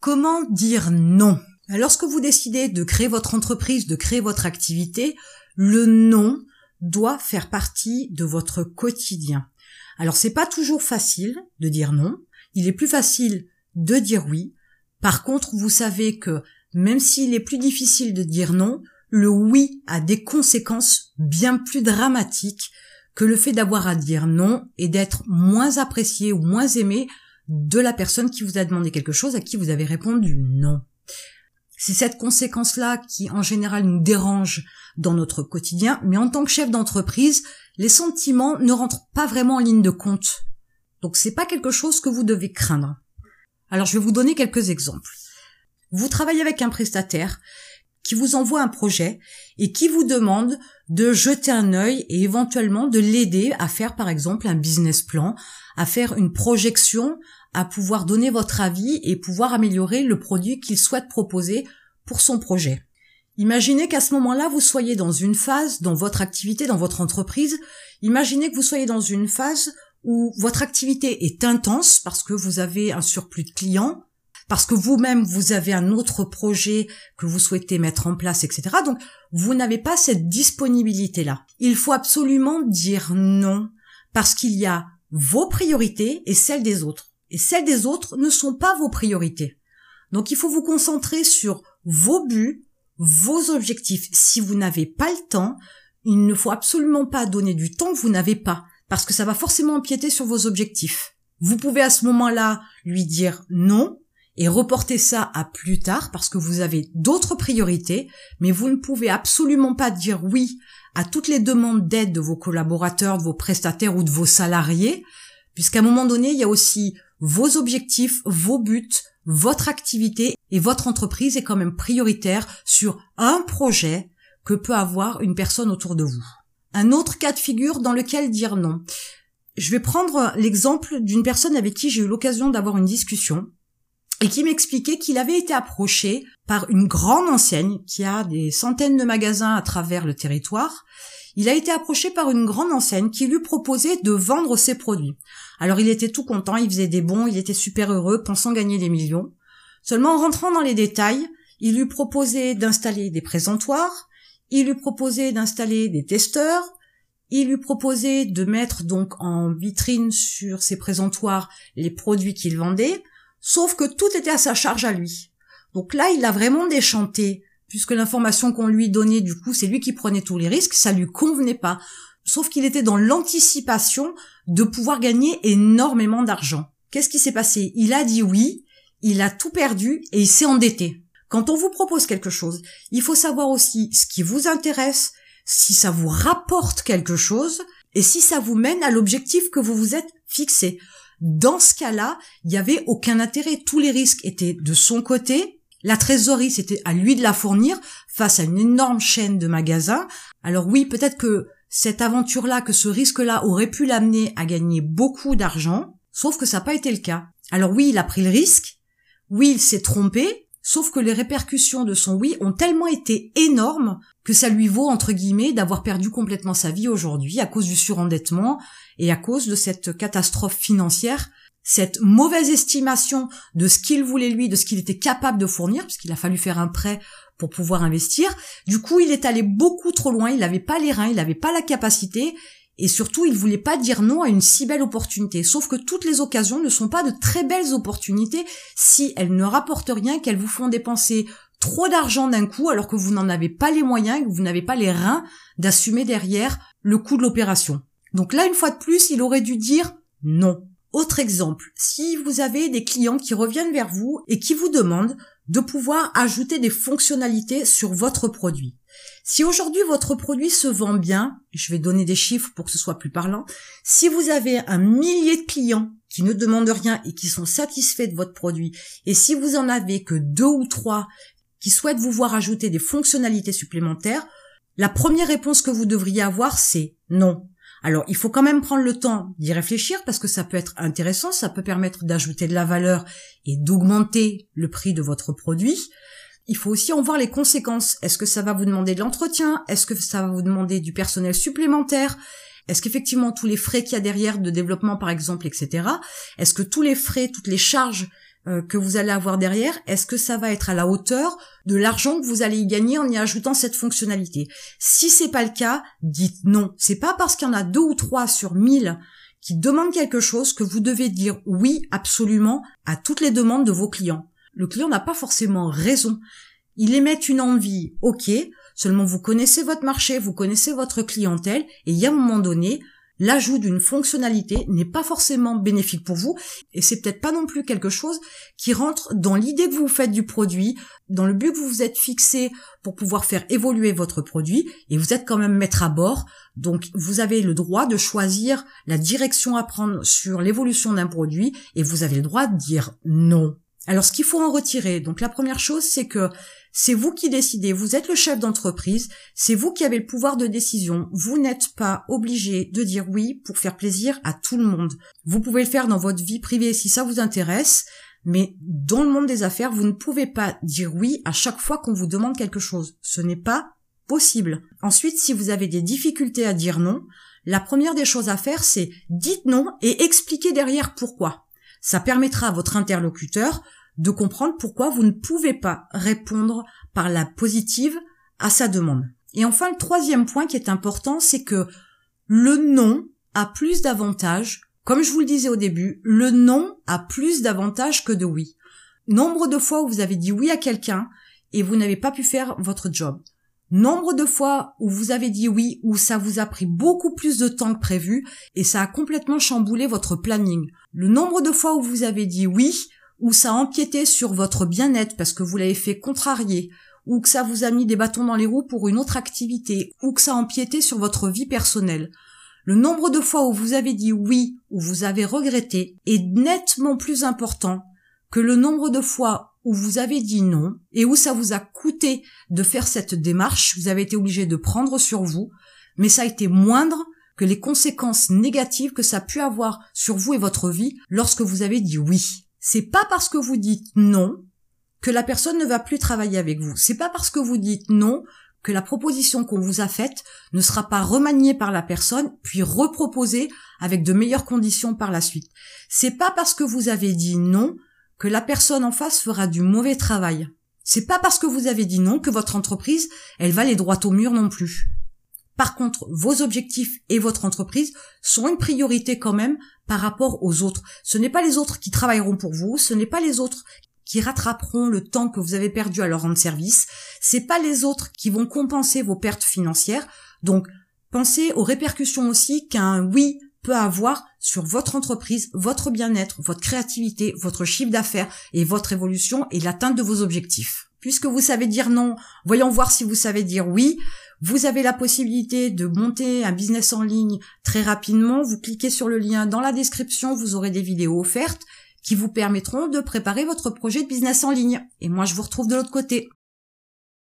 Comment dire non? Lorsque vous décidez de créer votre entreprise, de créer votre activité, le non doit faire partie de votre quotidien. Alors c'est pas toujours facile de dire non, il est plus facile de dire oui. Par contre, vous savez que même s'il est plus difficile de dire non, le oui a des conséquences bien plus dramatiques que le fait d'avoir à dire non et d'être moins apprécié ou moins aimé de la personne qui vous a demandé quelque chose à qui vous avez répondu non. C'est cette conséquence-là qui, en général, nous dérange dans notre quotidien, mais en tant que chef d'entreprise, les sentiments ne rentrent pas vraiment en ligne de compte. Donc c'est pas quelque chose que vous devez craindre. Alors je vais vous donner quelques exemples. Vous travaillez avec un prestataire qui vous envoie un projet et qui vous demande de jeter un œil et éventuellement de l'aider à faire par exemple un business plan, à faire une projection à pouvoir donner votre avis et pouvoir améliorer le produit qu'il souhaite proposer pour son projet. Imaginez qu'à ce moment-là, vous soyez dans une phase, dans votre activité, dans votre entreprise, imaginez que vous soyez dans une phase où votre activité est intense parce que vous avez un surplus de clients, parce que vous-même vous avez un autre projet que vous souhaitez mettre en place, etc. Donc vous n'avez pas cette disponibilité-là. Il faut absolument dire non parce qu'il y a vos priorités et celles des autres et celles des autres ne sont pas vos priorités. Donc il faut vous concentrer sur vos buts, vos objectifs. Si vous n'avez pas le temps, il ne faut absolument pas donner du temps que vous n'avez pas, parce que ça va forcément empiéter sur vos objectifs. Vous pouvez à ce moment-là lui dire non et reporter ça à plus tard parce que vous avez d'autres priorités, mais vous ne pouvez absolument pas dire oui à toutes les demandes d'aide de vos collaborateurs, de vos prestataires ou de vos salariés, puisqu'à un moment donné, il y a aussi vos objectifs, vos buts, votre activité et votre entreprise est quand même prioritaire sur un projet que peut avoir une personne autour de vous. Un autre cas de figure dans lequel dire non. Je vais prendre l'exemple d'une personne avec qui j'ai eu l'occasion d'avoir une discussion et qui m'expliquait qu'il avait été approché par une grande enseigne qui a des centaines de magasins à travers le territoire il a été approché par une grande enseigne qui lui proposait de vendre ses produits. Alors il était tout content, il faisait des bons, il était super heureux, pensant gagner des millions. Seulement en rentrant dans les détails, il lui proposait d'installer des présentoirs, il lui proposait d'installer des testeurs, il lui proposait de mettre donc en vitrine sur ses présentoirs les produits qu'il vendait, sauf que tout était à sa charge à lui. Donc là, il a vraiment déchanté puisque l'information qu'on lui donnait, du coup, c'est lui qui prenait tous les risques, ça lui convenait pas. Sauf qu'il était dans l'anticipation de pouvoir gagner énormément d'argent. Qu'est-ce qui s'est passé? Il a dit oui, il a tout perdu et il s'est endetté. Quand on vous propose quelque chose, il faut savoir aussi ce qui vous intéresse, si ça vous rapporte quelque chose et si ça vous mène à l'objectif que vous vous êtes fixé. Dans ce cas-là, il n'y avait aucun intérêt. Tous les risques étaient de son côté la trésorerie, c'était à lui de la fournir face à une énorme chaîne de magasins. Alors oui, peut-être que cette aventure-là, que ce risque-là aurait pu l'amener à gagner beaucoup d'argent, sauf que ça n'a pas été le cas. Alors oui, il a pris le risque, oui, il s'est trompé, sauf que les répercussions de son oui ont tellement été énormes que ça lui vaut, entre guillemets, d'avoir perdu complètement sa vie aujourd'hui à cause du surendettement et à cause de cette catastrophe financière cette mauvaise estimation de ce qu'il voulait lui, de ce qu'il était capable de fournir, puisqu'il a fallu faire un prêt pour pouvoir investir. Du coup, il est allé beaucoup trop loin, il n'avait pas les reins, il n'avait pas la capacité, et surtout, il voulait pas dire non à une si belle opportunité. Sauf que toutes les occasions ne sont pas de très belles opportunités si elles ne rapportent rien, qu'elles vous font dépenser trop d'argent d'un coup alors que vous n'en avez pas les moyens, que vous n'avez pas les reins d'assumer derrière le coût de l'opération. Donc là, une fois de plus, il aurait dû dire non. Autre exemple, si vous avez des clients qui reviennent vers vous et qui vous demandent de pouvoir ajouter des fonctionnalités sur votre produit. Si aujourd'hui votre produit se vend bien, je vais donner des chiffres pour que ce soit plus parlant, si vous avez un millier de clients qui ne demandent rien et qui sont satisfaits de votre produit, et si vous en avez que deux ou trois qui souhaitent vous voir ajouter des fonctionnalités supplémentaires, la première réponse que vous devriez avoir, c'est non. Alors, il faut quand même prendre le temps d'y réfléchir parce que ça peut être intéressant, ça peut permettre d'ajouter de la valeur et d'augmenter le prix de votre produit. Il faut aussi en voir les conséquences. Est-ce que ça va vous demander de l'entretien? Est-ce que ça va vous demander du personnel supplémentaire? Est-ce qu'effectivement tous les frais qu'il y a derrière de développement par exemple, etc. Est-ce que tous les frais, toutes les charges que vous allez avoir derrière, est-ce que ça va être à la hauteur de l'argent que vous allez y gagner en y ajoutant cette fonctionnalité? Si c'est pas le cas, dites non. C'est pas parce qu'il y en a deux ou trois sur mille qui demandent quelque chose que vous devez dire oui absolument à toutes les demandes de vos clients. Le client n'a pas forcément raison. Il émet une envie, ok, seulement vous connaissez votre marché, vous connaissez votre clientèle, et il y a un moment donné, l'ajout d'une fonctionnalité n'est pas forcément bénéfique pour vous et c'est peut-être pas non plus quelque chose qui rentre dans l'idée que vous faites du produit, dans le but que vous vous êtes fixé pour pouvoir faire évoluer votre produit et vous êtes quand même maître à bord. Donc vous avez le droit de choisir la direction à prendre sur l'évolution d'un produit et vous avez le droit de dire non. Alors ce qu'il faut en retirer, donc la première chose c'est que c'est vous qui décidez, vous êtes le chef d'entreprise, c'est vous qui avez le pouvoir de décision. Vous n'êtes pas obligé de dire oui pour faire plaisir à tout le monde. Vous pouvez le faire dans votre vie privée si ça vous intéresse, mais dans le monde des affaires, vous ne pouvez pas dire oui à chaque fois qu'on vous demande quelque chose. Ce n'est pas possible. Ensuite, si vous avez des difficultés à dire non, la première des choses à faire, c'est dites non et expliquez derrière pourquoi. Ça permettra à votre interlocuteur de comprendre pourquoi vous ne pouvez pas répondre par la positive à sa demande. Et enfin, le troisième point qui est important, c'est que le non a plus d'avantages. Comme je vous le disais au début, le non a plus d'avantages que de oui. Nombre de fois où vous avez dit oui à quelqu'un et vous n'avez pas pu faire votre job. Nombre de fois où vous avez dit oui, où ça vous a pris beaucoup plus de temps que prévu et ça a complètement chamboulé votre planning. Le nombre de fois où vous avez dit oui, ou ça a empiété sur votre bien-être parce que vous l'avez fait contrarier, ou que ça vous a mis des bâtons dans les roues pour une autre activité, ou que ça a empiété sur votre vie personnelle. Le nombre de fois où vous avez dit oui ou vous avez regretté est nettement plus important que le nombre de fois où vous avez dit non et où ça vous a coûté de faire cette démarche, vous avez été obligé de prendre sur vous, mais ça a été moindre que les conséquences négatives que ça a pu avoir sur vous et votre vie lorsque vous avez dit oui. C'est pas parce que vous dites non que la personne ne va plus travailler avec vous. C'est pas parce que vous dites non que la proposition qu'on vous a faite ne sera pas remaniée par la personne puis reproposée avec de meilleures conditions par la suite. C'est pas parce que vous avez dit non que la personne en face fera du mauvais travail. C'est pas parce que vous avez dit non que votre entreprise, elle va aller droit au mur non plus. Par contre, vos objectifs et votre entreprise sont une priorité quand même par rapport aux autres. Ce n'est pas les autres qui travailleront pour vous, ce n'est pas les autres qui rattraperont le temps que vous avez perdu à leur rendre service, c'est pas les autres qui vont compenser vos pertes financières. Donc, pensez aux répercussions aussi qu'un oui avoir sur votre entreprise, votre bien-être, votre créativité, votre chiffre d'affaires et votre évolution et l'atteinte de vos objectifs. Puisque vous savez dire non, voyons voir si vous savez dire oui. Vous avez la possibilité de monter un business en ligne très rapidement. Vous cliquez sur le lien dans la description, vous aurez des vidéos offertes qui vous permettront de préparer votre projet de business en ligne. Et moi, je vous retrouve de l'autre côté.